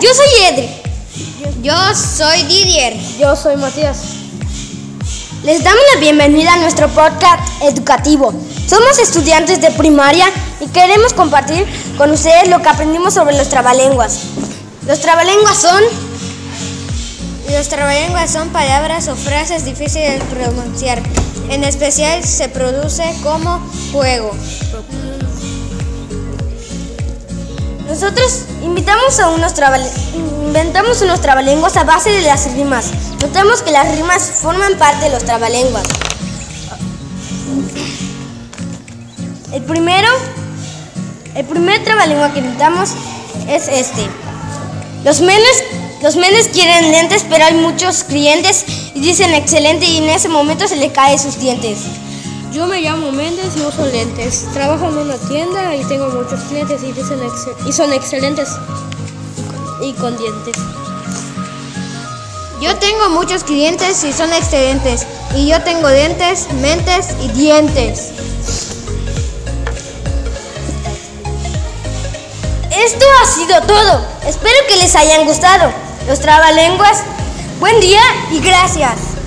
yo soy Edri. Yo soy Didier. Yo soy Matías. Les damos la bienvenida a nuestro podcast educativo. Somos estudiantes de primaria y queremos compartir con ustedes lo que aprendimos sobre los trabalenguas. Los trabalenguas son... Los trabalenguas son palabras o frases difíciles de pronunciar. En especial se produce como juego. Nosotros invitamos a unos inventamos unos trabalenguas a base de las rimas. Notamos que las rimas forman parte de los trabalenguas. El primero, el primer trabalengua que inventamos es este. Los menes, los menes quieren lentes, pero hay muchos clientes y dicen excelente y en ese momento se le caen sus dientes. Yo me llamo Méndez y uso lentes. Trabajo en una tienda y tengo muchos clientes y, dicen y son excelentes y con dientes. Yo tengo muchos clientes y son excelentes. Y yo tengo dientes, mentes y dientes. Esto ha sido todo. Espero que les hayan gustado. Los trabalenguas. Buen día y gracias.